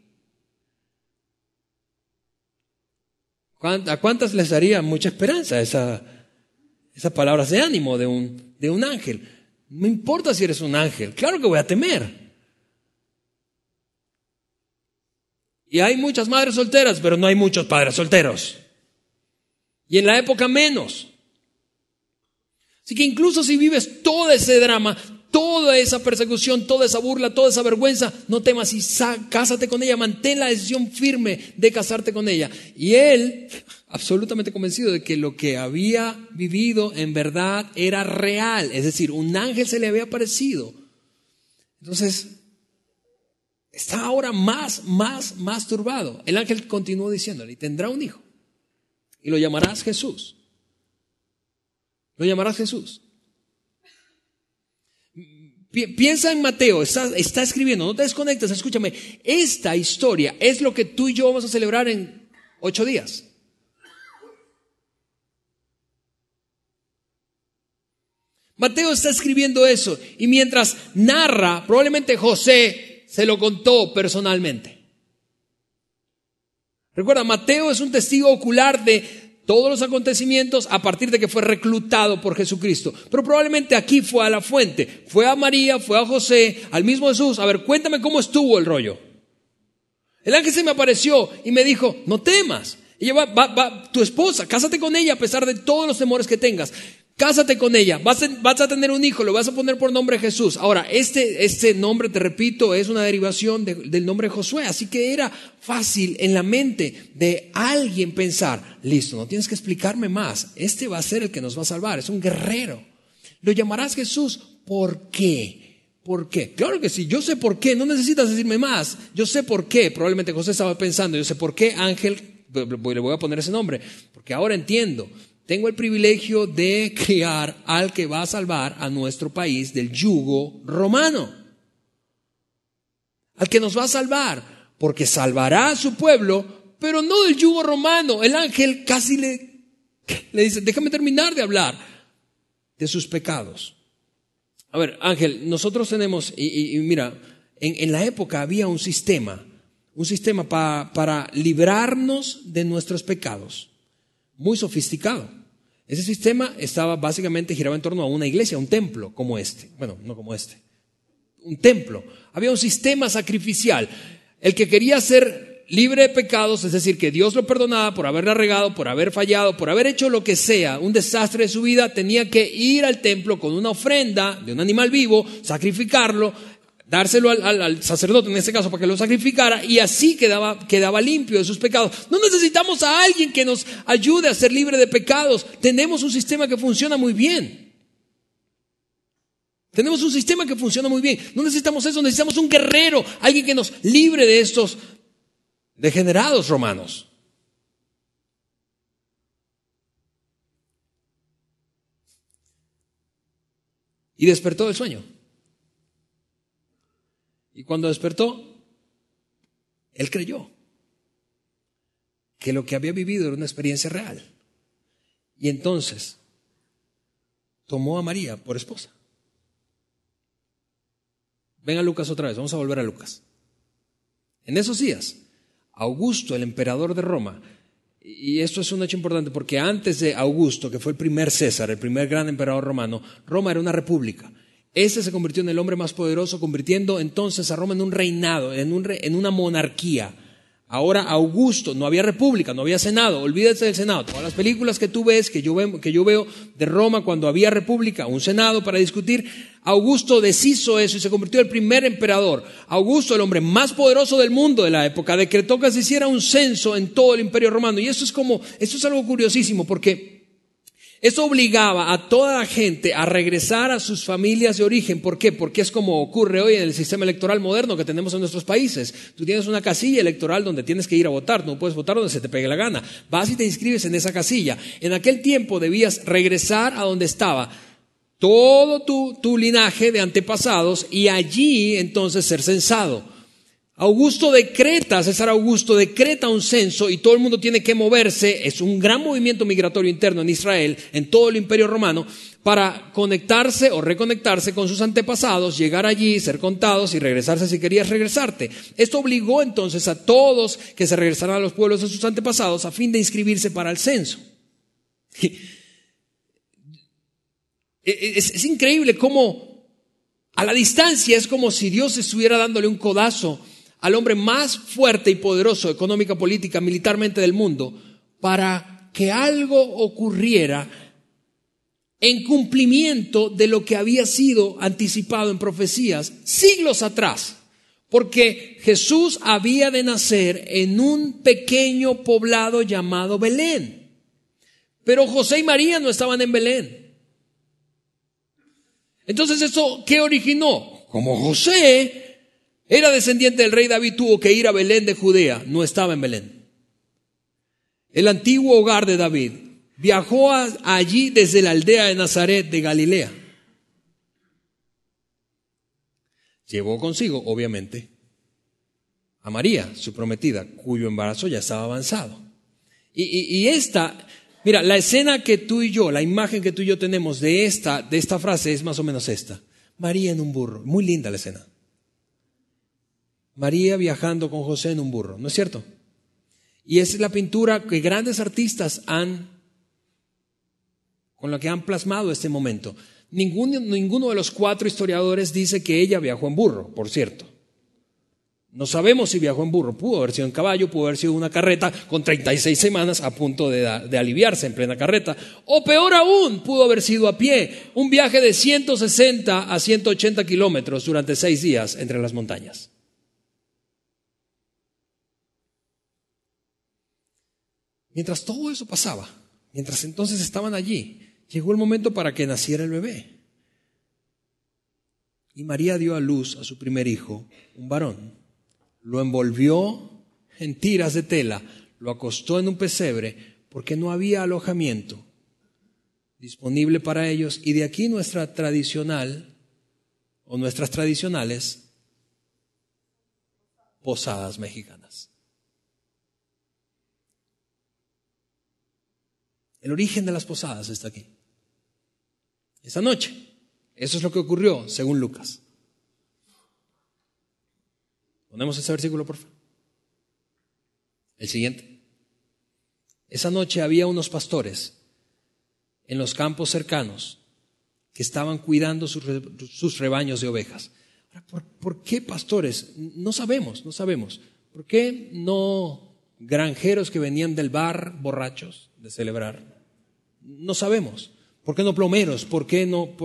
B: ¿A cuántas les daría mucha esperanza esa, esas palabras de ánimo de un, de un ángel? No importa si eres un ángel, claro que voy a temer. Y hay muchas madres solteras, pero no hay muchos padres solteros. Y en la época menos. Así que incluso si vives todo ese drama, toda esa persecución, toda esa burla, toda esa vergüenza, no temas y cásate con ella, mantén la decisión firme de casarte con ella. Y él, absolutamente convencido de que lo que había vivido en verdad era real, es decir, un ángel se le había aparecido. Entonces, está ahora más, más, más turbado. El ángel continuó diciéndole, tendrá un hijo, y lo llamarás Jesús. Lo llamarás Jesús. Piensa en Mateo, está, escribiendo, no te desconectes, escúchame. Esta historia es lo que tú y yo vamos a celebrar en ocho días. Mateo está escribiendo eso y mientras narra, probablemente José se lo contó personalmente. Recuerda, Mateo es un testigo ocular de todos los acontecimientos a partir de que fue reclutado por Jesucristo. Pero probablemente aquí fue a la fuente, fue a María, fue a José, al mismo Jesús. A ver, cuéntame cómo estuvo el rollo. El ángel se me apareció y me dijo, no temas. Ella va, va, va, tu esposa, cásate con ella a pesar de todos los temores que tengas. Cásate con ella, vas a, tener un hijo, lo vas a poner por nombre Jesús. Ahora, este, este nombre, te repito, es una derivación del nombre Josué, así que era fácil en la mente de alguien pensar, listo, no tienes que explicarme más, este va a ser el que nos va a salvar, es un guerrero. Lo llamarás Jesús, ¿por qué? ¿Por qué? Claro que sí, yo sé por qué, no necesitas decirme más, yo sé por qué, probablemente José estaba pensando, yo sé por qué Ángel, le voy a poner ese nombre, porque ahora entiendo tengo el privilegio de criar al que va a salvar a nuestro país del yugo romano. Al que nos va a salvar, porque salvará a su pueblo, pero no del yugo romano. El ángel casi le, le dice, déjame terminar de hablar de sus pecados. A ver, Ángel, nosotros tenemos, y, mira, en, la época había un sistema, un sistema para librarnos de nuestros pecados, muy sofisticado. Ese sistema estaba básicamente giraba en torno a una iglesia, un templo como este. Bueno, no como este. Un templo. Había un sistema sacrificial. El que quería ser libre de pecados, es decir, que Dios lo perdonaba por haberla regado, por haber fallado, por haber hecho lo que sea, un desastre de su vida, tenía que ir al templo con una ofrenda de un animal vivo, sacrificarlo, dárselo al, sacerdote en este caso para que lo sacrificara y así quedaba, quedaba limpio de sus pecados. No necesitamos a alguien que nos ayude a ser libre de pecados. Tenemos un sistema que funciona muy bien. Tenemos un sistema que funciona muy bien. No necesitamos eso, necesitamos un guerrero, alguien que nos libre de estos degenerados romanos. Y despertó del sueño. Y cuando despertó, él creyó que lo que había vivido era una experiencia real. Y entonces tomó a María por esposa. Ven a Lucas otra vez, vamos a volver a Lucas. En esos días, Augusto, el emperador de Roma, y esto es un hecho importante porque antes de Augusto, que fue el primer César, el primer gran emperador romano, Roma era una república. Este se convirtió en el hombre más poderoso, convirtiendo entonces a Roma en un reinado, en, una monarquía. Ahora Augusto, no había república, no había senado, olvídate del senado. Todas las películas que tú ves, que yo, veo, que yo veo de Roma cuando había república, un senado para discutir, Augusto deshizo eso y se convirtió en el primer emperador. Augusto, el hombre más poderoso del mundo de la época, decretó que se hiciera un censo en todo el imperio romano. Y eso es como, esto es algo curiosísimo porque eso obligaba a toda la gente a regresar a sus familias de origen. ¿Por qué? Porque es como ocurre hoy en el sistema electoral moderno que tenemos en nuestros países. Tú tienes una casilla electoral donde tienes que ir a votar, no puedes votar donde se te pegue la gana. Vas y te inscribes en esa casilla. En aquel tiempo debías regresar a donde estaba todo tu, tu linaje de antepasados y allí entonces ser censado. Augusto decreta, César Augusto decreta un censo y todo el mundo tiene que moverse. Es un gran movimiento migratorio interno en Israel, en todo el imperio romano, para conectarse o reconectarse con sus antepasados, llegar allí, ser contados y regresarse si querías regresarte. Esto obligó entonces a todos que se regresaran a los pueblos de sus antepasados a fin de inscribirse para el censo. Es, increíble cómo a la distancia es como si Dios estuviera dándole un codazo al hombre más fuerte y poderoso económica, política, militarmente del mundo para que algo ocurriera en cumplimiento de lo que había sido anticipado en profecías siglos atrás, porque Jesús había de nacer en un pequeño poblado llamado Belén. Pero José y María no estaban en Belén. Entonces, ¿eso qué originó? Como José era descendiente del rey David, tuvo que ir a Belén de Judea, no estaba en Belén. El antiguo hogar de David viajó allí desde la aldea de Nazaret de Galilea. Llevó consigo, obviamente, a María, su prometida, cuyo embarazo ya estaba avanzado. Y, esta, mira, la escena que tú y yo, la imagen que tú y yo tenemos de esta, de esta frase es más o menos esta. María en un burro. Muy linda la escena. María viajando con José en un burro, ¿no es cierto? Y es la pintura que grandes artistas han con la que han plasmado este momento. Ninguno, de los cuatro historiadores dice que ella viajó en burro, por cierto. No sabemos si viajó en burro, pudo haber sido en caballo, pudo haber sido una carreta con 36 semanas a punto de, de, aliviarse en plena carreta, o peor aún, pudo haber sido a pie, un viaje de 160 a 180 kilómetros durante seis días entre las montañas. Mientras todo eso pasaba, mientras entonces estaban allí, llegó el momento para que naciera el bebé. Y María dio a luz a su primer hijo, un varón. Lo envolvió en tiras de tela, lo acostó en un pesebre, porque no había alojamiento disponible para ellos. Y de aquí nuestra tradicional, o nuestras tradicionales, posadas mexicanas. El origen de las posadas está aquí esa noche. Eso es lo que ocurrió según Lucas. Ponemos ese versículo, por favor. El siguiente. Esa noche había unos pastores en los campos cercanos que estaban cuidando sus, rebaños de ovejas. ¿por, ¿por, qué pastores? No sabemos, no sabemos. ¿Por qué no granjeros que venían del bar borrachos de celebrar? No sabemos. ¿Por qué no plomeros? ¿Por qué no?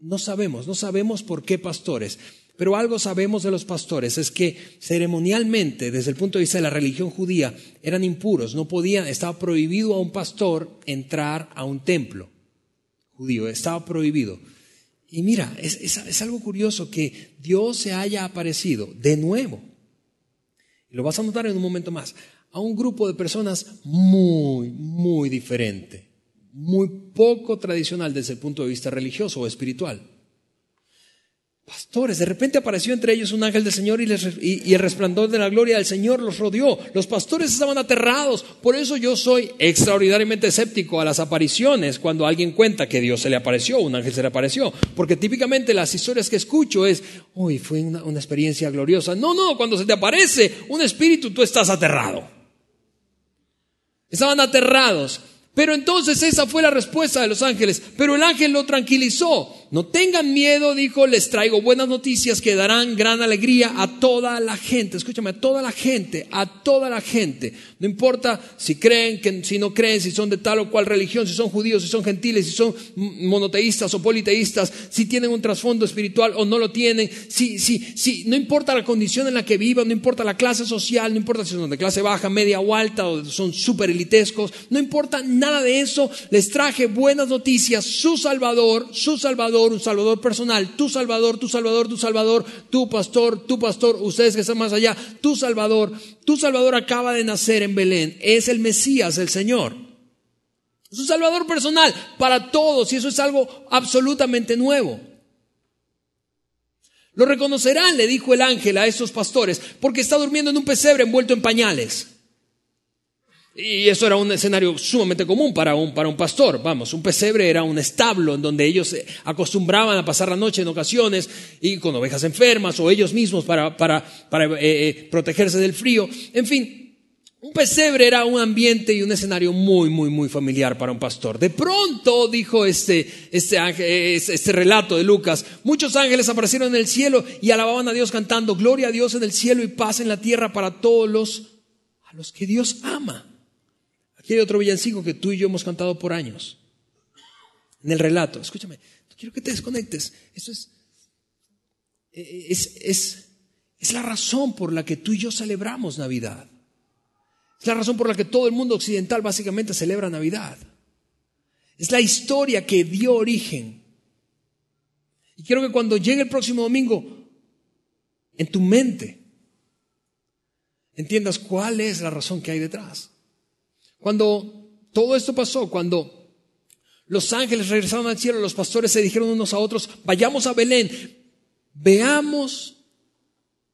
B: No sabemos, no sabemos por qué pastores. Pero algo sabemos de los pastores, es que ceremonialmente, desde el punto de vista de la religión judía, eran impuros, no podían, estaba prohibido a un pastor entrar a un templo judío, estaba prohibido. Y mira, es, es algo curioso que Dios se haya aparecido de nuevo, y lo vas a notar en un momento más, a un grupo de personas muy, muy diferente muy poco tradicional desde el punto de vista religioso o espiritual. Pastores, de repente apareció entre ellos un ángel del Señor y, el resplandor de la gloria del Señor los rodeó. Los pastores estaban aterrados. Por eso yo soy extraordinariamente escéptico a las apariciones cuando alguien cuenta que Dios se le apareció, un ángel se le apareció. Porque típicamente las historias que escucho es, uy, fue una, experiencia gloriosa. No, no, cuando se te aparece un espíritu tú estás aterrado. Estaban aterrados. Pero entonces esa fue la respuesta de los ángeles. Pero el ángel lo tranquilizó. No tengan miedo, dijo, les traigo buenas noticias que darán gran alegría a toda la gente. Escúchame, a toda la gente, a toda la gente. No importa si creen, si no creen, si son de tal o cual religión, si son judíos, si son gentiles, si son monoteístas o politeístas, si tienen un trasfondo espiritual o no lo tienen, si, si, si, no importa la condición en la que vivan, no importa la clase social, no importa si son de clase baja, media o alta o son super elitescos, no importa nada de eso, les traje buenas noticias, su Salvador, su Salvador un Salvador personal, tu Salvador, tu Salvador, tu Salvador, tu pastor, tu pastor, ustedes que están más allá, tu Salvador, tu Salvador acaba de nacer en Belén, es el Mesías, el Señor. Es un Salvador personal para todos y eso es algo absolutamente nuevo. Lo reconocerán, le dijo el ángel a esos pastores, porque está durmiendo en un pesebre envuelto en pañales. Y eso era un escenario sumamente común para un, para un pastor. Vamos, un pesebre era un establo en donde ellos acostumbraban a pasar la noche en ocasiones y con ovejas enfermas o ellos mismos para, para, para eh, eh, protegerse del frío. En fin, un pesebre era un ambiente y un escenario muy, muy, muy familiar para un pastor. De pronto, dijo este, este, este, relato de Lucas, muchos ángeles aparecieron en el cielo y alababan a Dios cantando, gloria a Dios en el cielo y paz en la tierra para todos los, a los que Dios ama. Aquí hay otro villancico que tú y yo hemos cantado por años. En el relato, escúchame, quiero que te desconectes. Esto es, es, es, es la razón por la que tú y yo celebramos Navidad. Es la razón por la que todo el mundo occidental básicamente celebra Navidad. Es la historia que dio origen. Y quiero que cuando llegue el próximo domingo, en tu mente, entiendas cuál es la razón que hay detrás. Cuando todo esto pasó, cuando los ángeles regresaron al cielo, los pastores se dijeron unos a otros, vayamos a Belén, veamos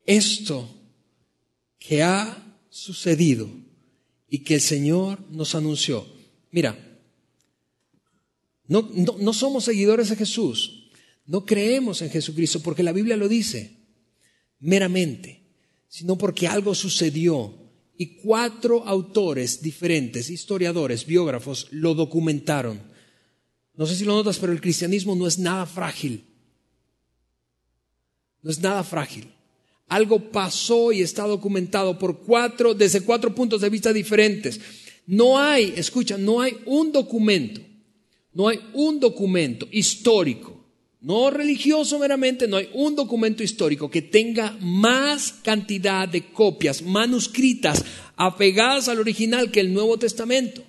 B: esto que ha sucedido y que el Señor nos anunció. Mira, no, no, somos seguidores de Jesús, no creemos en Jesucristo porque la Biblia lo dice meramente, sino porque algo sucedió y cuatro autores diferentes, historiadores, biógrafos, lo documentaron. No sé si lo notas, pero el cristianismo no es nada frágil. No es nada frágil. Algo pasó y está documentado por cuatro, desde cuatro puntos de vista diferentes. No hay, escucha, no hay un documento, no hay un documento histórico, no religioso meramente, no hay un documento histórico que tenga más cantidad de copias manuscritas apegadas al original que el Nuevo Testamento.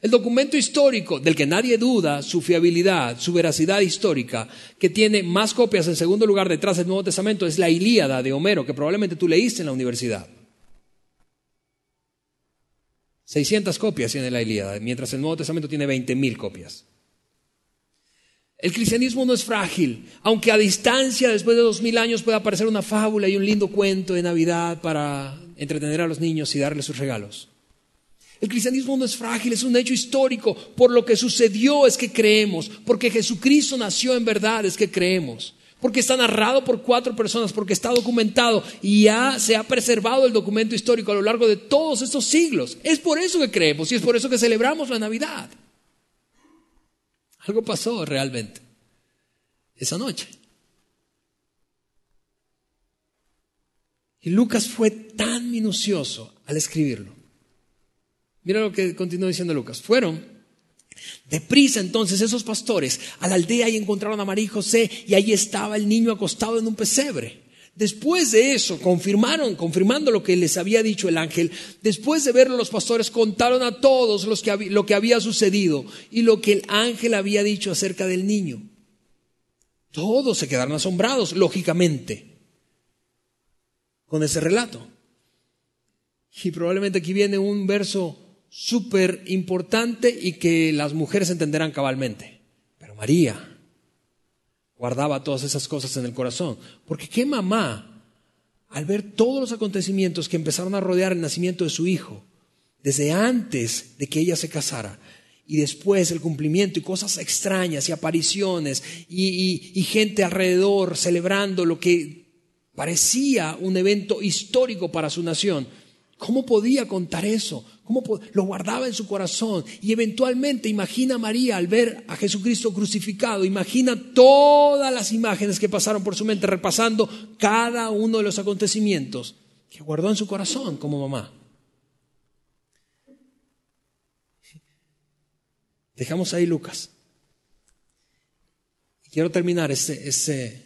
B: El documento histórico del que nadie duda su fiabilidad, su veracidad histórica, que tiene más copias en segundo lugar detrás del Nuevo Testamento, es la Ilíada de Homero, que probablemente tú leíste en la universidad. 600 copias tiene la Ilíada, mientras el Nuevo Testamento tiene 20.000 copias. El cristianismo no es frágil, aunque a distancia, después de dos mil años, pueda aparecer una fábula y un lindo cuento de Navidad para entretener a los niños y darles sus regalos. El cristianismo no es frágil, es un hecho histórico. Por lo que sucedió es que creemos. Porque Jesucristo nació en verdad es que creemos. Porque está narrado por cuatro personas, porque está documentado y ya se ha preservado el documento histórico a lo largo de todos estos siglos. Es por eso que creemos y es por eso que celebramos la Navidad. Algo pasó realmente esa noche. Y Lucas fue tan minucioso al escribirlo Mira lo que continúa diciendo Lucas. Fueron deprisa entonces esos pastores a la aldea y encontraron a María y José y ahí estaba el niño acostado en un pesebre. Después de eso, confirmaron, confirmando lo que les había dicho el ángel, después de verlo los pastores contaron a todos lo que había sucedido y lo que el ángel había dicho acerca del niño. Todos se quedaron asombrados, lógicamente, con ese relato. Y probablemente aquí viene un verso súper importante y que las mujeres entenderán cabalmente. Pero María guardaba todas esas cosas en el corazón. Porque qué mamá, al ver todos los acontecimientos que empezaron a rodear el nacimiento de su hijo, desde antes de que ella se casara, y después el cumplimiento y cosas extrañas y apariciones y, y, gente alrededor celebrando lo que parecía un evento histórico para su nación, ¿cómo podía contar eso? ¿Cómo lo guardaba en su corazón? Y eventualmente imagina María al ver a Jesucristo crucificado, imagina todas las imágenes que pasaron por su mente, repasando cada uno de los acontecimientos que guardó en su corazón como mamá. Dejamos ahí Lucas. Quiero terminar ese, ese,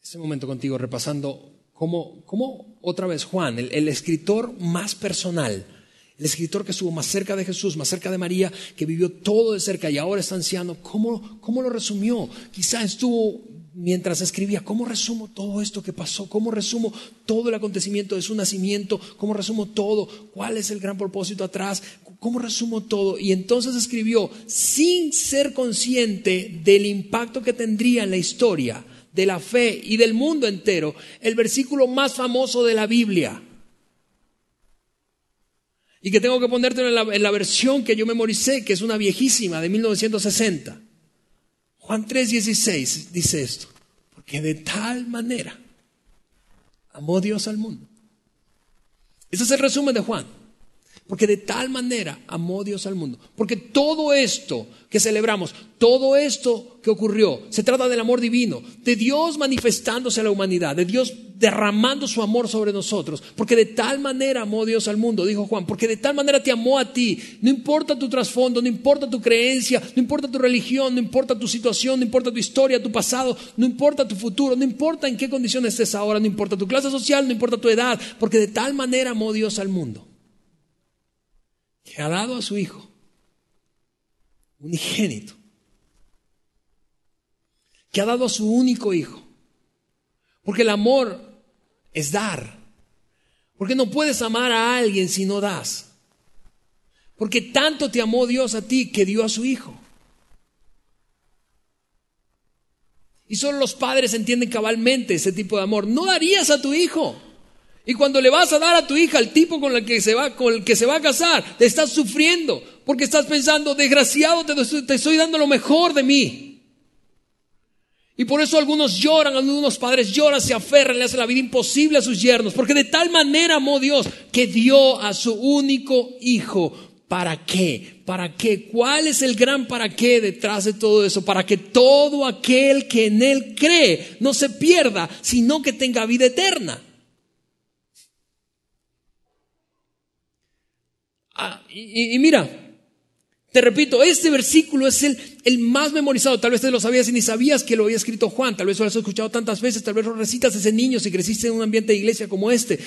B: ese momento contigo repasando cómo, cómo otra vez Juan, el escritor más personal, el escritor que estuvo más cerca de Jesús, más cerca de María, que vivió todo de cerca y ahora está anciano, ¿cómo, cómo lo resumió? Quizá estuvo mientras escribía, ¿cómo resumo todo esto que pasó? ¿Cómo resumo todo el acontecimiento de su nacimiento? ¿Cómo resumo todo? ¿Cuál es el gran propósito atrás? ¿Cómo resumo todo? Y entonces escribió, sin ser consciente del impacto que tendría en la historia, de la fe y del mundo entero, el versículo más famoso de la Biblia y que tengo que ponértelo en la, en la versión que yo memoricé, que es una viejísima de 1960. Juan 3:16 dice esto, porque de tal manera amó Dios al mundo. Ese es el resumen de Juan. Porque de tal manera amó Dios al mundo. Porque todo esto que celebramos, todo esto que ocurrió, se trata del amor divino, de Dios manifestándose a la humanidad, de Dios derramando su amor sobre nosotros. Porque de tal manera amó Dios al mundo, dijo Juan. Porque de tal manera te amó a ti. No importa tu trasfondo, no importa tu creencia, no importa tu religión, no importa tu situación, no importa tu historia, tu pasado, no importa tu futuro, no importa en qué condición estés ahora, no importa tu clase social, no importa tu edad. Porque de tal manera amó Dios al mundo que ha dado a su Hijo, unigénito, que ha dado a su único Hijo. Porque el amor es dar. Porque no puedes amar a alguien si no das. Porque tanto te amó Dios a ti que dio a su Hijo. Y solo los padres entienden cabalmente ese tipo de amor. No darías a tu hijo. Y cuando le vas a dar a tu hija al tipo con el que se va, con el que se va a casar, te estás sufriendo porque estás pensando, desgraciado, te, estoy dando lo mejor de mí. Y por eso algunos lloran, algunos padres lloran, se aferran, le hacen la vida imposible a sus yernos, porque de tal manera amó Dios que dio a su único hijo. ¿Para qué? ¿Para qué? ¿Cuál es el gran para qué detrás de todo eso? Para que todo aquel que en él cree no se pierda, sino que tenga vida eterna. Ah, y, mira, te repito, este versículo es el, el, más memorizado. Tal vez te lo sabías y ni sabías que lo había escrito Juan. Tal vez lo has escuchado tantas veces. Tal vez lo recitas ese niño si creciste en un ambiente de iglesia como este.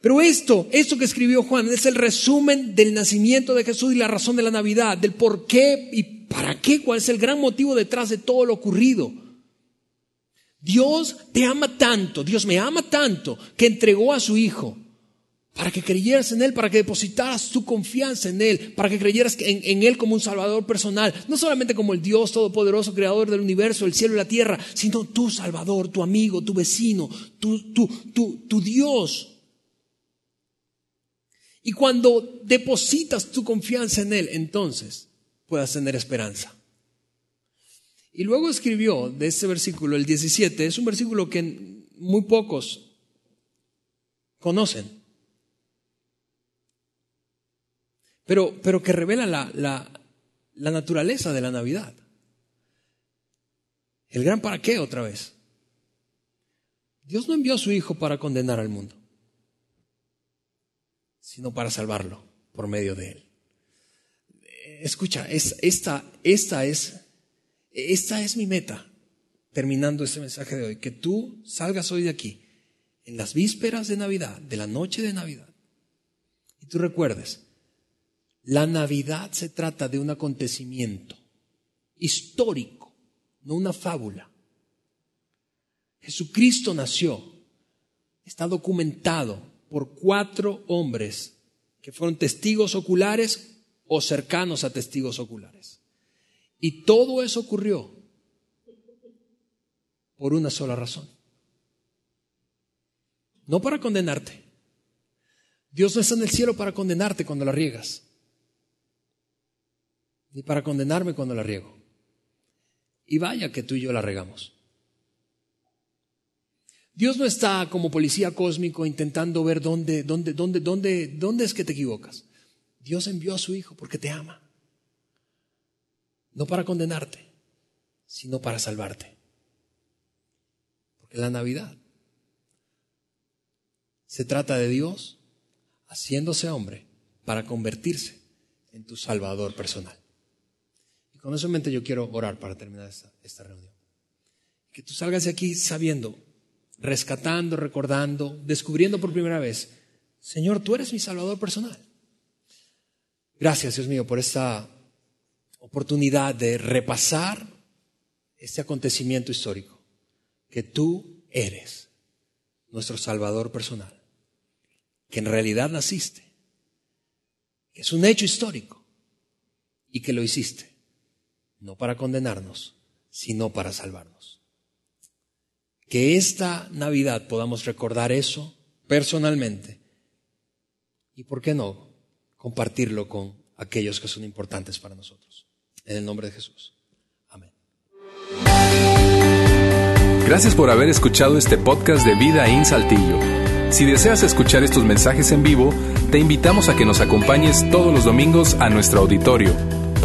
B: Pero esto, esto que escribió Juan, es el resumen del nacimiento de Jesús y la razón de la Navidad, del por qué y para qué, cuál es el gran motivo detrás de todo lo ocurrido. Dios te ama tanto, Dios me ama tanto, que entregó a su Hijo para que creyeras en Él, para que depositaras tu confianza en Él, para que creyeras en, Él como un Salvador personal, no solamente como el Dios Todopoderoso, Creador del universo, el cielo y la tierra, sino tu Salvador, tu amigo, tu vecino, tu, tu, tu, tu Dios. Y cuando depositas tu confianza en Él, entonces puedas tener esperanza. Y luego escribió de este versículo, el 17, es un versículo que muy pocos conocen. Pero, pero que revela la, la, naturaleza de la Navidad. El gran para qué otra vez. Dios no envió a su Hijo para condenar al mundo, sino para salvarlo por medio de él. Escucha, es, esta, esta, es, esta es mi meta, terminando este mensaje de hoy, que tú salgas hoy de aquí, en las vísperas de Navidad, de la noche de Navidad, y tú recuerdes la Navidad se trata de un acontecimiento histórico, no una fábula. Jesucristo nació, está documentado por cuatro hombres que fueron testigos oculares o cercanos a testigos oculares. Y todo eso ocurrió por una sola razón. No para condenarte. Dios no está en el cielo para condenarte cuando la riegas ni para condenarme cuando la riego. Y vaya que tú y yo la regamos. Dios no está como policía cósmico intentando ver dónde, dónde, dónde, dónde, dónde es que te equivocas. Dios envió a su Hijo porque te ama. No para condenarte, sino para salvarte. Porque la Navidad se trata de Dios haciéndose hombre para convertirse en tu Salvador personal. Con eso en mente yo quiero orar para terminar esta, reunión. Que tú salgas de aquí sabiendo, rescatando, recordando, descubriendo por primera vez, Señor, tú eres mi Salvador personal. Gracias, Dios mío, por esta oportunidad de repasar este acontecimiento histórico, que tú eres nuestro Salvador personal, que en realidad naciste, que es un hecho histórico y que lo hiciste no para condenarnos, sino para salvarnos. Que esta Navidad podamos recordar eso personalmente y, ¿por qué no?, compartirlo con aquellos que son importantes para nosotros. En el nombre de Jesús. Amén.
A: Gracias por haber escuchado este podcast de Vida en Saltillo. Si deseas escuchar estos mensajes en vivo, te invitamos a que nos acompañes todos los domingos a nuestro auditorio.